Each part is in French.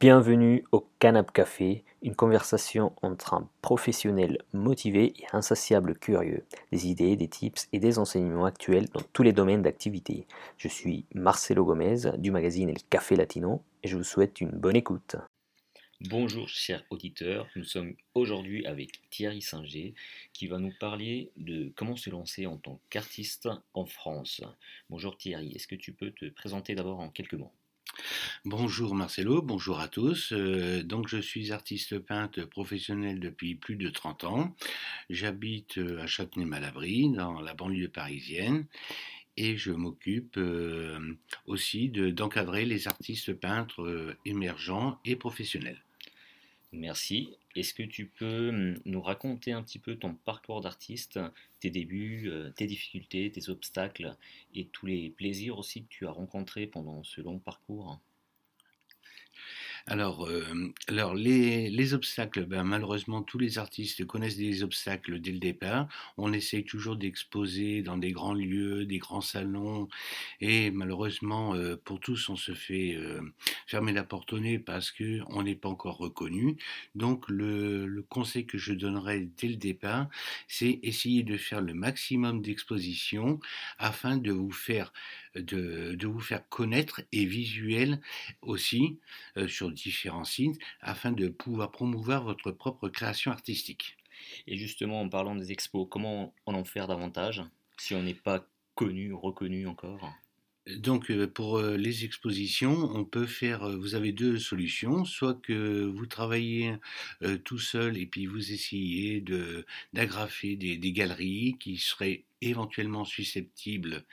Bienvenue au Canap Café, une conversation entre un professionnel motivé et insatiable curieux, des idées, des tips et des enseignements actuels dans tous les domaines d'activité. Je suis Marcelo Gomez du magazine El Café Latino et je vous souhaite une bonne écoute. Bonjour chers auditeurs, nous sommes aujourd'hui avec Thierry Singer qui va nous parler de comment se lancer en tant qu'artiste en France. Bonjour Thierry, est-ce que tu peux te présenter d'abord en quelques mots? Bonjour Marcelo, bonjour à tous. Euh, donc je suis artiste peintre professionnel depuis plus de 30 ans. J'habite euh, à Châtenay-Malabry, dans la banlieue parisienne, et je m'occupe euh, aussi d'encadrer les artistes peintres émergents et professionnels. Merci. Est-ce que tu peux hum, nous raconter un petit peu ton parcours d'artiste, tes débuts, euh, tes difficultés, tes obstacles et tous les plaisirs aussi que tu as rencontrés pendant ce long parcours? Alors, euh, les obstacles, ben, malheureusement, tous les artistes connaissent des obstacles dès le départ. On essaye toujours d'exposer dans des grands lieux, des grands salons, et malheureusement, euh, pour tous, on se fait euh, fermer la porte au nez parce qu'on n'est pas encore reconnu. Donc, le, le conseil que je donnerais dès le départ, c'est essayer de faire le maximum d'expositions afin de vous faire de, de, vous faire connaître et visuel aussi euh, sur différents sites afin de pouvoir promouvoir votre propre création artistique. Et justement, en parlant des expos, comment en faire davantage si on n'est pas connu, reconnu encore? Donc euh, pour euh, les expositions, on peut faire, vous avez deux solutions, soit que vous travaillez tout seul et puis vous essayez de d'agrafer des, des, galeries qui seraient éventuellement susceptibles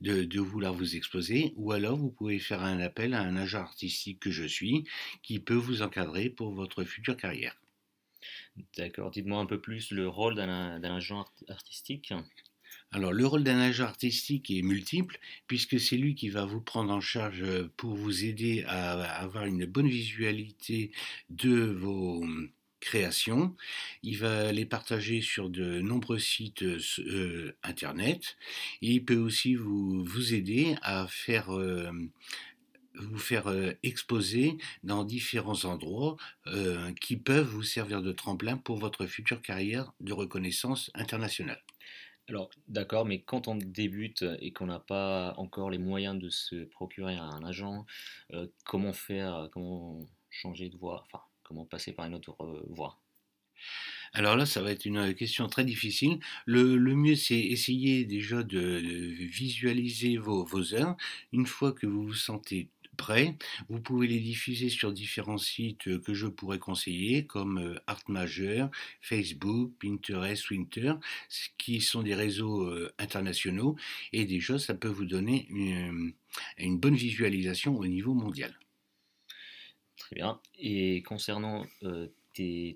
de, de, vouloir vous exposer, ou alors vous pouvez faire un appel à un agent artistique que je suis, qui peut vous encadrer pour votre future carrière. D'accord, dites-moi un peu plus le rôle d'un agent artistique. Alors le rôle d'un agent artistique est multiple puisque c'est lui qui va vous prendre en charge euh, pour vous aider à avoir une bonne visualité de vos créations. Il va les partager sur de nombreux sites euh, internet. Et il peut aussi vous, vous aider à faire euh, vous faire exposer dans différents endroits qui peuvent vous servir de tremplin pour votre future carrière de reconnaissance internationale. Alors, d'accord, mais quand on débute et qu'on n'a pas encore les moyens de se procurer un agent, euh, comment faire, comment changer de voie, comment passer par une autre euh, voie alors là, ça va être une question très difficile. Le, mieux, c'est essayer déjà de, visualiser vos, heures. Une fois que vous vous sentez vous pouvez les diffuser sur différents sites euh, que je pourrais conseiller, comme euh, Art Majeur, Facebook, Pinterest, Winter, qui sont des réseaux internationaux. Et déjà, ça peut vous donner une, bonne visualisation au niveau mondial. Très bien. Et concernant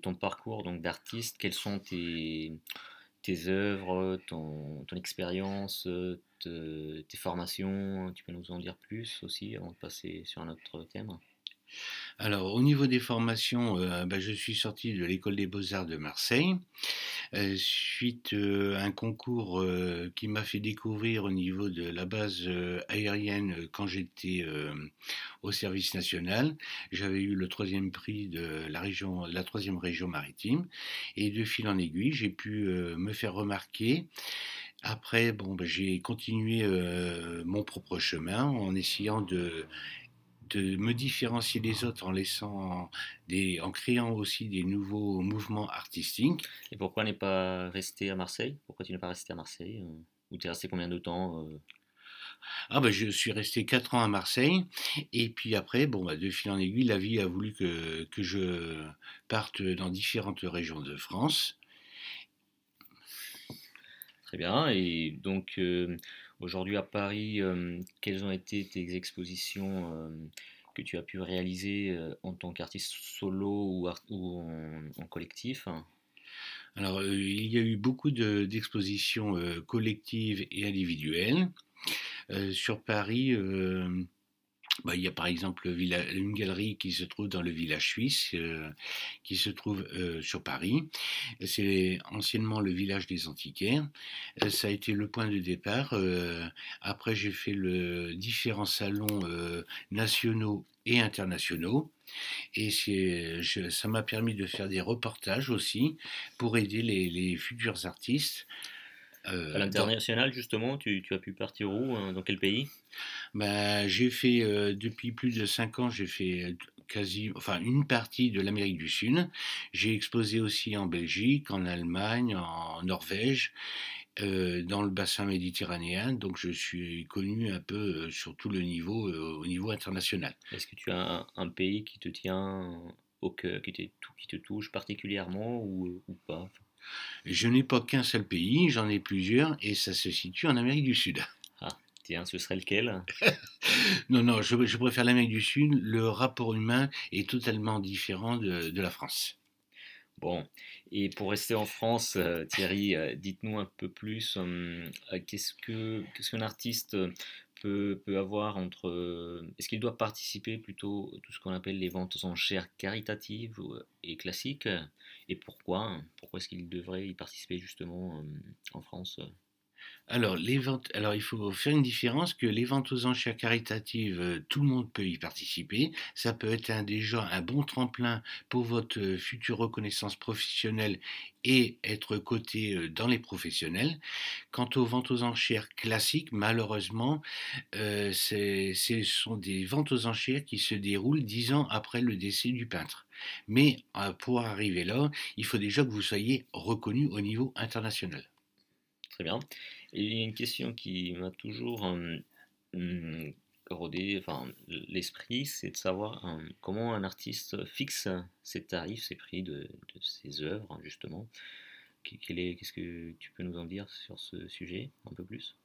ton parcours d'artiste, quels sont tes tes œuvres, ton, expérience, tes formations, tu peux nous en dire plus aussi avant de passer sur un autre thème? Alors, au niveau des formations, euh, bah, je suis sorti de l'école des beaux-arts de Marseille, euh, suite euh, à un concours qui m'a fait découvrir au niveau de la base aérienne quand j'étais au service national. J'avais eu le troisième prix de la troisième région maritime, et de fil en aiguille, j'ai pu me faire remarquer. Après, bon, bah, j'ai continué mon propre chemin en essayant de de me différencier des autres en laissant des, en créant aussi des nouveaux mouvements artistiques. Et pourquoi n'est pas resté à Marseille? Pourquoi tu n'es pas resté à Marseille euh, Ou tu es resté combien de temps euh? ah ben, je suis resté 4 ans à Marseille et puis après, bon, bah, de fil en aiguille, la vie a voulu que, que je parte dans différentes régions de France. Très bien, et donc euh, Aujourd'hui à Paris, euh, quelles ont été tes expositions euh, que tu as pu réaliser euh, en tant qu'artiste solo ou, en, collectif? Alors, il y a eu beaucoup d'expositions collectives et individuelles. sur Paris, bah, il y a par exemple une galerie qui se trouve dans le village suisse, euh, qui se trouve euh, sur Paris. C'est anciennement le village des antiquaires. Euh, ça a été le point de départ. après, j'ai fait le différents salons nationaux et internationaux. Et ça m'a permis de faire des reportages aussi pour aider les, futurs artistes. À l'international, justement, tu, tu, as pu partir où Dans quel pays? Bah, j'ai fait euh, depuis plus de cinq ans, j'ai fait euh, quasi, enfin une partie de l'Amérique du Sud. J'ai exposé aussi en Belgique, en Allemagne, en Norvège, euh, dans le bassin méditerranéen. Donc je suis connu un peu sur tout le niveau, au niveau international. Est-ce que tu as un, pays qui te tient au cœur, qui te, qui te touche particulièrement ou, ou pas? Je n'ai pas qu'un seul pays, j'en ai plusieurs et ça se situe en Amérique du Sud. Tiens, ce serait lequel? Non, non, je, préfère l'Amérique du Sud. Le rapport humain est totalement différent de, la France. Bon, et pour rester en France, euh, Thierry, euh, dites-nous un peu plus, euh, qu'est-ce qu'un artiste peut, peut, avoir entre... Est-ce qu'il doit participer plutôt à tout ce qu'on appelle les ventes en enchères caritatives et classiques? Et pourquoi Pourquoi est-ce qu'il devrait y participer justement en France alors, alors, il faut faire une différence que les ventes aux enchères caritatives, euh, tout le monde peut y participer. Ça peut être déjà un bon tremplin pour votre euh, future reconnaissance professionnelle et être coté euh, dans les professionnels. Quant aux ventes aux enchères classiques, malheureusement, ce sont des ventes aux enchères qui se déroulent dix ans après le décès du peintre. Mais pour arriver là, il faut déjà que vous soyez reconnu au niveau international. Très bien. Il y a une question qui m'a toujours hum, rodé enfin, l'esprit, c'est de savoir comment un artiste fixe ses tarifs, ses prix de, ses œuvres, justement. Qu'est-ce que tu peux nous en dire sur ce sujet un peu plus?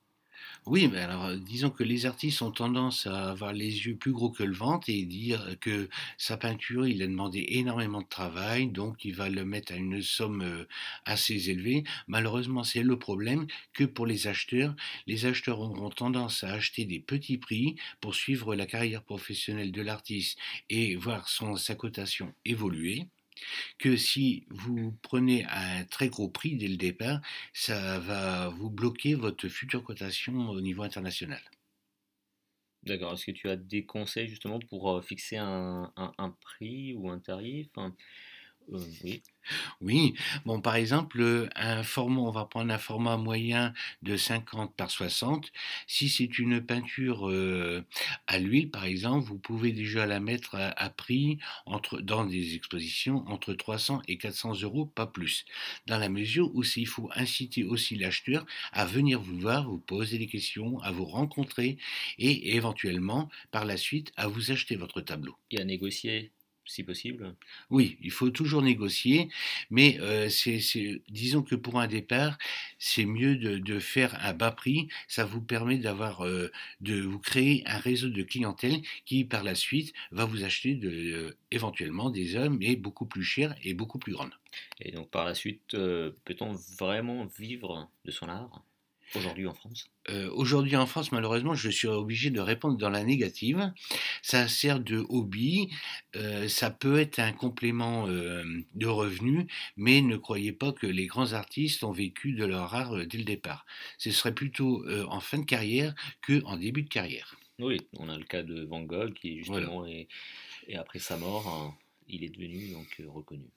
Oui, mais alors euh, disons que les artistes ont tendance à avoir les yeux plus gros que le ventre et dire que sa peinture, il a demandé énormément de travail, donc il va le mettre à une somme euh, assez élevée. Malheureusement, c'est le problème que pour les acheteurs, les acheteurs auront tendance à acheter des petits prix pour suivre la carrière professionnelle de l'artiste et voir son, sa cotation évoluer que si vous prenez un très gros prix dès le départ, ça va vous bloquer votre future cotation au niveau international. D'accord. Est-ce que tu as des conseils justement pour euh, fixer un, prix ou un tarif? Oui. Oui, bon, par exemple, un format, on va prendre un format moyen de 50 par 60. Si c'est une peinture euh, à l'huile, par exemple, vous pouvez déjà la mettre à, prix entre, dans des expositions entre 300 et 400 euros, pas plus. Dans la mesure où il faut inciter aussi l'acheteur à venir vous voir, vous poser des questions, à vous rencontrer et éventuellement, par la suite, à vous acheter votre tableau. Et à négocier si possible Oui, il faut toujours négocier, mais euh, c'est, disons que pour un départ, c'est mieux de, faire un bas prix. Ça vous permet d'avoir, euh, de vous créer un réseau de clientèle qui, par la suite, va vous acheter de, euh, éventuellement des œuvres, mais beaucoup plus chères et beaucoup plus grandes. Et donc, par la suite, peut-on vraiment vivre de son art? Aujourd'hui en France euh, Aujourd'hui en France, malheureusement, je suis obligé de répondre dans la négative. Ça sert de hobby, euh, ça peut être un complément euh, de revenus, mais ne croyez pas que les grands artistes ont vécu de leur art dès le départ. Ce serait plutôt en fin de carrière que en début de carrière. Oui, on a le cas de Van Gogh qui justement est, et après sa mort, hein, il est devenu donc reconnu.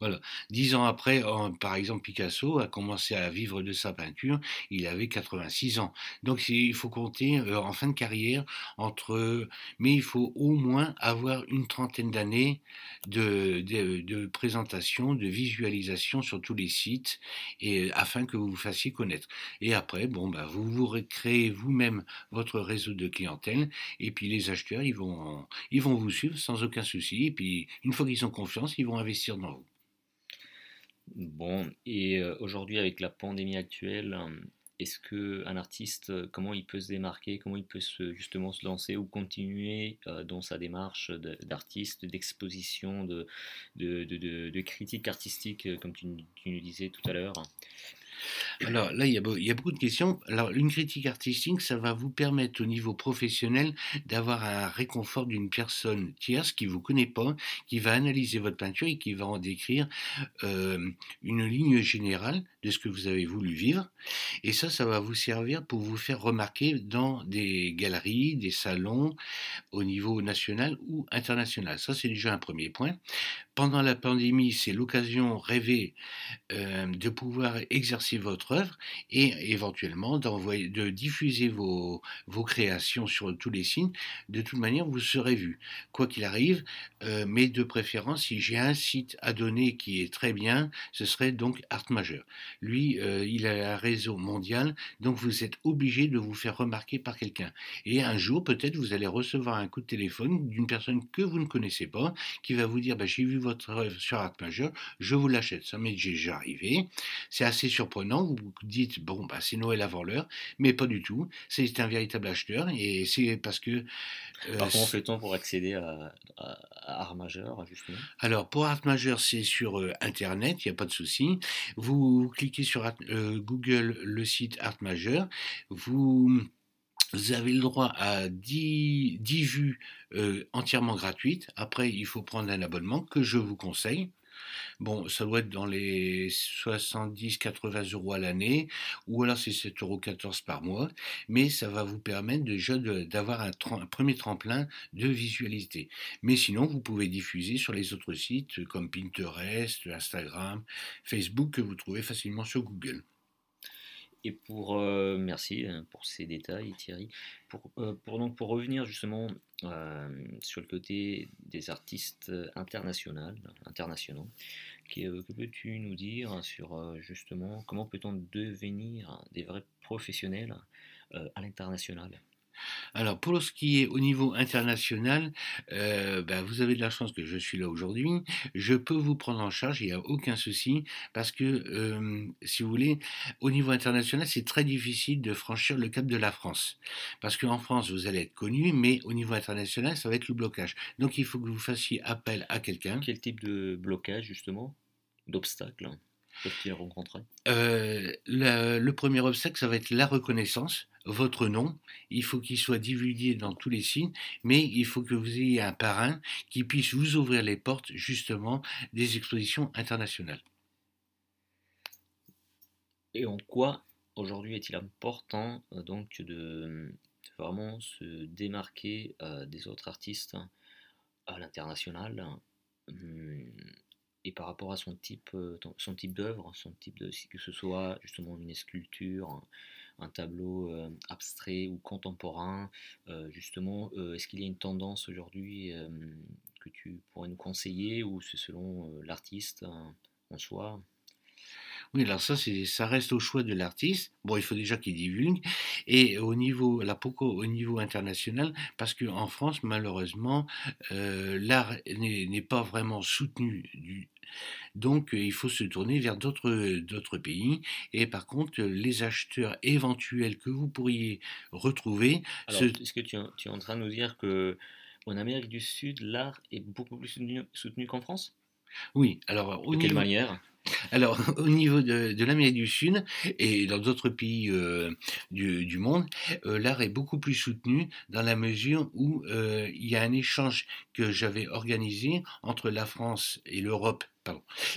Voilà. Dix ans après, par exemple, Picasso a commencé à vivre de sa peinture. Il avait 86 ans. Donc, il faut compter euh, en fin de carrière entre, mais il faut au moins avoir une trentaine d'années de, présentation, de visualisation sur tous les sites, et afin que vous vous fassiez connaître. Et après, bon, bah, vous vous créez vous-même votre réseau de clientèle, et puis les acheteurs, ils vont, ils vont vous suivre sans aucun souci. Et puis, une fois qu'ils ont confiance, ils vont investir dans vous. Bon, et euh, aujourd'hui avec la pandémie actuelle, euh, est-ce que un artiste, euh, comment il peut se démarquer, comment il peut justement se lancer ou continuer dans sa démarche d'artiste, d'exposition, de, de, de, critique artistique, comme tu, nous disais tout à l'heure? Alors là, il y, a, beaucoup de questions. Alors, une critique artistique, ça va vous permettre au niveau professionnel d'avoir un réconfort d'une personne tierce qui ne vous connaît pas, qui va analyser votre peinture et qui va en décrire euh, une ligne générale ce que vous avez voulu vivre. Et ça, ça va vous servir pour vous faire remarquer dans des galeries, des salons au niveau national ou international. Ça, c'est déjà un premier point. Pendant la pandémie, c'est l'occasion rêvée euh, de pouvoir exercer votre œuvre et éventuellement d'envoyer, de diffuser vos, vos créations sur tous les signes. De toute manière, vous serez vu, quoi qu'il arrive. Euh, mais de préférence, si j'ai un site à donner qui est très bien, ce serait donc Art Majeur. Lui, euh, il a un réseau mondial, donc vous êtes obligé de vous faire remarquer par quelqu'un. Et un jour, peut-être, vous allez recevoir un coup de téléphone d'une personne que vous ne connaissez pas, qui va vous dire bah, J'ai vu votre œuvre sur Art Majeur, je vous l'achète. Ça m'est déjà arrivé. C'est assez surprenant. Vous vous dites Bon, bah, c'est Noël avant l'heure, mais pas du tout. C'est un véritable acheteur et c'est parce que. Euh, comment fait-on pour accéder à, Art Majeur, justement Alors, pour Art Majeur, c'est sur euh, Internet, il n'y a pas de souci. Vous cliquez sur euh, Google le site Art Majeur, vous avez le droit à 10, 10 vues euh, entièrement gratuites. Après, il faut prendre un abonnement que je vous conseille. Bon, ça doit être dans les 70-80 euros à l'année, ou alors c'est 7,14 euros par mois, mais ça va vous permettre déjà d'avoir un, premier tremplin de visualité. Mais sinon, vous pouvez diffuser sur les autres sites comme Pinterest, Instagram, Facebook, que vous trouvez facilement sur Google. Et pour euh, merci hein, pour ces détails Thierry. Pour, euh, donc, pour revenir justement euh, sur le côté des artistes internationaux, internationaux que, que peux-tu nous dire sur justement comment peut-on devenir des vrais professionnels à l'international? Alors pour ce qui est au niveau international, euh, ben, vous avez de la chance que je suis là aujourd'hui. Je peux vous prendre en charge, il n'y a aucun souci, parce que euh, si vous voulez, au niveau international, c'est très difficile de franchir le cap de la France. Parce qu'en France, vous allez être connu, mais au niveau international, ça va être le blocage. Donc il faut que vous fassiez appel à quelqu'un. Quel type de blocage justement? Peuvent-ils rencontrer euh, le premier obstacle, ça va être la reconnaissance votre nom, il faut qu'il soit divulgué dans tous les signes, mais il faut que vous ayez un parrain qui puisse vous ouvrir les portes justement des expositions internationales. Et en quoi aujourd'hui est-il important euh, donc de, vraiment se démarquer euh, des autres artistes hein, à l'international hum, et par rapport à son type, euh, son type d'œuvre, son type de que ce soit justement une sculpture, un tableau euh, abstrait ou contemporain euh, Justement, est-ce qu'il y a une tendance aujourd'hui que tu pourrais nous conseiller ou c'est selon l'artiste en soi? Oui, alors ça, ça reste au choix de l'artiste. Bon, il faut déjà qu'il divulgue. Et au niveau, au niveau international? Parce qu'en France, malheureusement, l'art n'est pas vraiment soutenu du, donc il faut se tourner vers d'autres pays. Et par contre, les acheteurs éventuels que vous pourriez retrouver... est-ce que tu, es en train de nous dire que en Amérique du Sud, l'art est beaucoup plus soutenu, qu'en France? Oui, alors... De quelle manière? Alors, au niveau de, l'Amérique du Sud et dans d'autres pays euh, du, monde, euh, l'art est beaucoup plus soutenu dans la mesure où euh, il y a un échange que j'avais organisé entre la France et l'Europe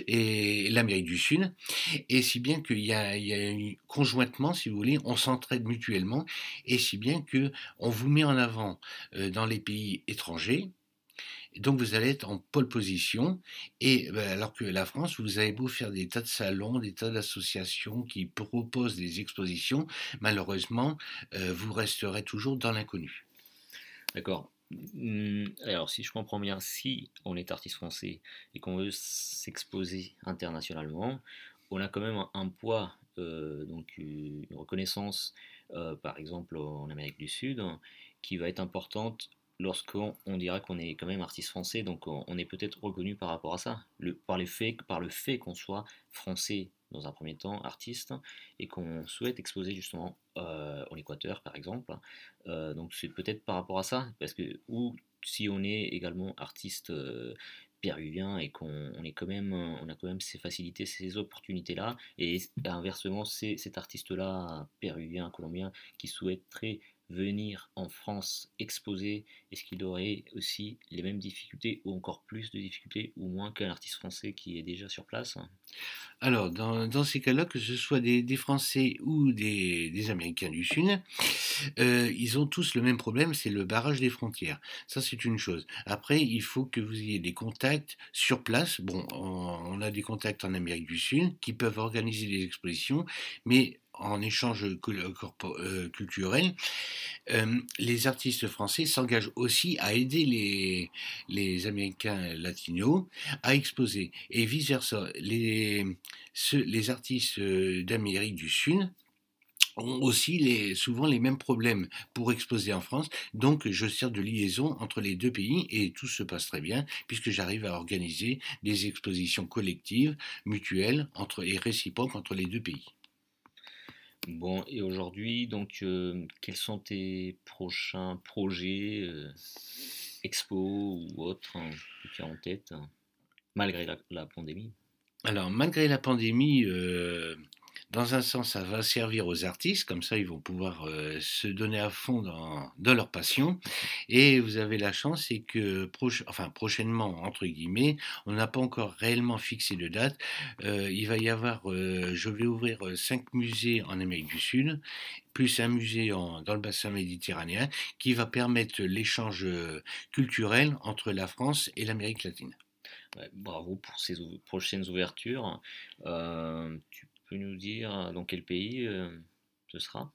et l'Amérique du Sud, et si bien qu'il y a, conjointement, si vous voulez, on s'entraide mutuellement, et si bien que on vous met en avant dans les pays étrangers, donc vous allez être en pole position, et ben, alors que la France, vous avez beau faire des tas de salons, des tas d'associations qui proposent des expositions, malheureusement, euh, vous resterez toujours dans l'inconnu. D'accord. Mmh, alors, si je comprends bien, si on est artiste français et qu'on veut s'exposer internationalement, on a quand même un, poids, euh, donc une reconnaissance, euh, par exemple en Amérique du Sud, qui va être importante lorsqu'on on dira qu'on est quand même artiste français, donc on, est peut-être reconnu par rapport à ça, par, le fait qu'on soit français dans un premier temps, artiste, et qu'on souhaite exposer justement euh, en Équateur par exemple. Euh, donc c'est peut-être par rapport à ça, parce que ou si on est également artiste euh, péruvien et qu'on est quand même, on a quand même ces facilités, ces opportunités-là. Et inversement, c'est cet artiste-là, péruvien, colombien, qui souhaiterait venir en France exposer, est-ce qu'il aurait aussi les mêmes difficultés ou encore plus de difficultés ou moins qu'un artiste français qui est déjà sur place? Alors, dans, ces cas-là, que ce soit des, Français ou des, Américains du Sud, euh, ils ont tous le même problème, c'est le barrage des frontières. Ça, c'est une chose. Après, il faut que vous ayez des contacts sur place. Bon, on a des contacts en Amérique du Sud qui peuvent organiser des expositions, mais en échange euh, culturel, euh, les artistes français s'engagent aussi à aider les, Américains latinos à exposer. Et vice-versa, les, artistes euh, d'Amérique du Sud ont aussi souvent les mêmes problèmes pour exposer en France. Donc je sers de liaison entre les deux pays et tout se passe très bien puisque j'arrive à organiser des expositions collectives, mutuelles entre, et réciproques entre les deux pays. Bon, et aujourd'hui, donc, euh, quels sont tes prochains projets, euh, expos ou autres, hein, que tu as en tête, malgré la, pandémie? Alors, malgré la pandémie, euh, dans un sens, ça va servir aux artistes, comme ça ils vont pouvoir euh, se donner à fond dans, leur passion. Et vous avez la chance, c'est que prochainement, entre guillemets, on n'a pas encore réellement fixé de date. Euh, il va y avoir, euh, je vais ouvrir cinq musées en Amérique du Sud, plus un musée dans le bassin méditerranéen, qui va permettre l'échange culturel entre la France et l'Amérique latine. bravo pour ces prochaines ouvertures. tu nous dire dans quel pays euh, ce sera?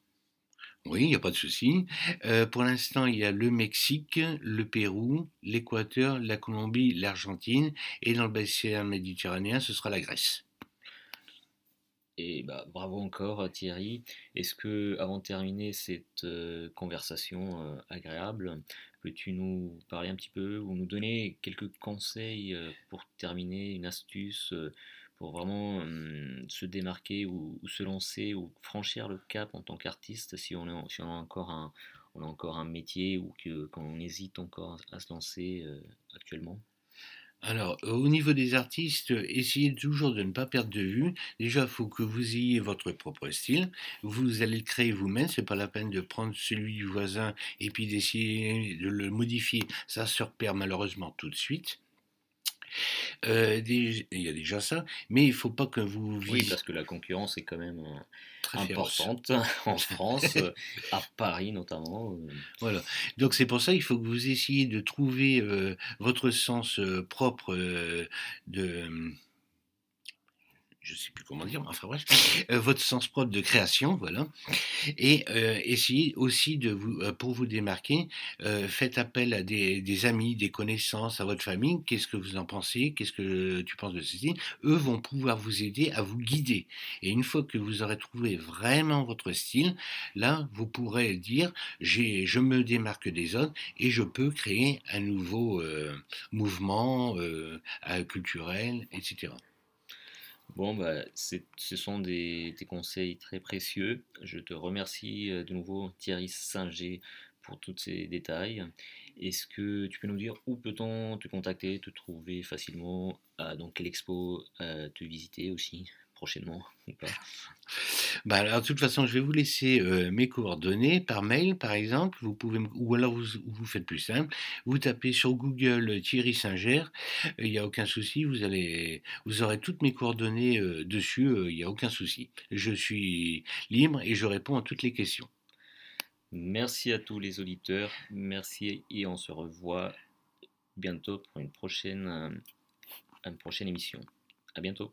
Oui, il n'y a pas de souci. Euh, pour l'instant, il y a le Mexique, le Pérou, l'Équateur, la Colombie, l'Argentine, et dans le bassin méditerranéen, ce sera la Grèce. Et bah, bravo encore Thierry. Est-ce que, avant de terminer cette euh, conversation agréable, peux-tu nous parler un petit peu ou nous donner quelques conseils pour terminer, une astuce pour vraiment se démarquer ou, se lancer ou franchir le cap en tant qu'artiste si on, a encore un, on a encore un métier ou que, quand on hésite encore à se lancer actuellement? Alors, au niveau des artistes, essayez toujours de ne pas perdre de vue. Déjà, il faut que vous ayez votre propre style. Vous allez le créer vous-même. C'est pas la peine de prendre celui du voisin et puis d'essayer de le modifier. Ça se repère malheureusement tout de suite. Euh, il y a déjà ça, mais il ne faut pas que vous Oui, parce que la concurrence est quand même Très importante en France, à Paris notamment. Voilà. Donc c'est pour ça qu'il faut que vous essayiez de trouver votre sens propre de je sais plus comment dire, enfin bref, euh, votre sens propre de création, voilà. Et euh, essayez aussi de vous, euh, pour vous démarquer, faites appel à des, amis, des connaissances, à votre famille. Qu'est-ce que vous en pensez? Qu'est-ce que tu penses de ceci? Eux vont pouvoir vous aider à vous guider. Et une fois que vous aurez trouvé vraiment votre style, là, vous pourrez dire, je me démarque des autres et je peux créer un nouveau mouvement culturel, etc. Bon, bah, ce sont des, conseils très précieux. Je te remercie euh, de nouveau Thierry Singer pour tous ces détails. Est-ce que tu peux nous dire où peut-on te contacter, te trouver facilement, dans quelle expo te visiter aussi? Prochainement ou pas bah alors, de toute façon, je vais vous laisser euh, mes coordonnées par mail, par exemple. Vous pouvez, ou alors vous, vous faites plus simple. Vous tapez sur Google Thierry Singer. Il n'y a aucun souci. Vous allez, vous aurez toutes mes coordonnées euh, dessus. Euh, il n'y a aucun souci. Je suis libre et je réponds à toutes les questions. Merci à tous les auditeurs. Merci et on se revoit bientôt pour une prochaine, une prochaine émission. À bientôt.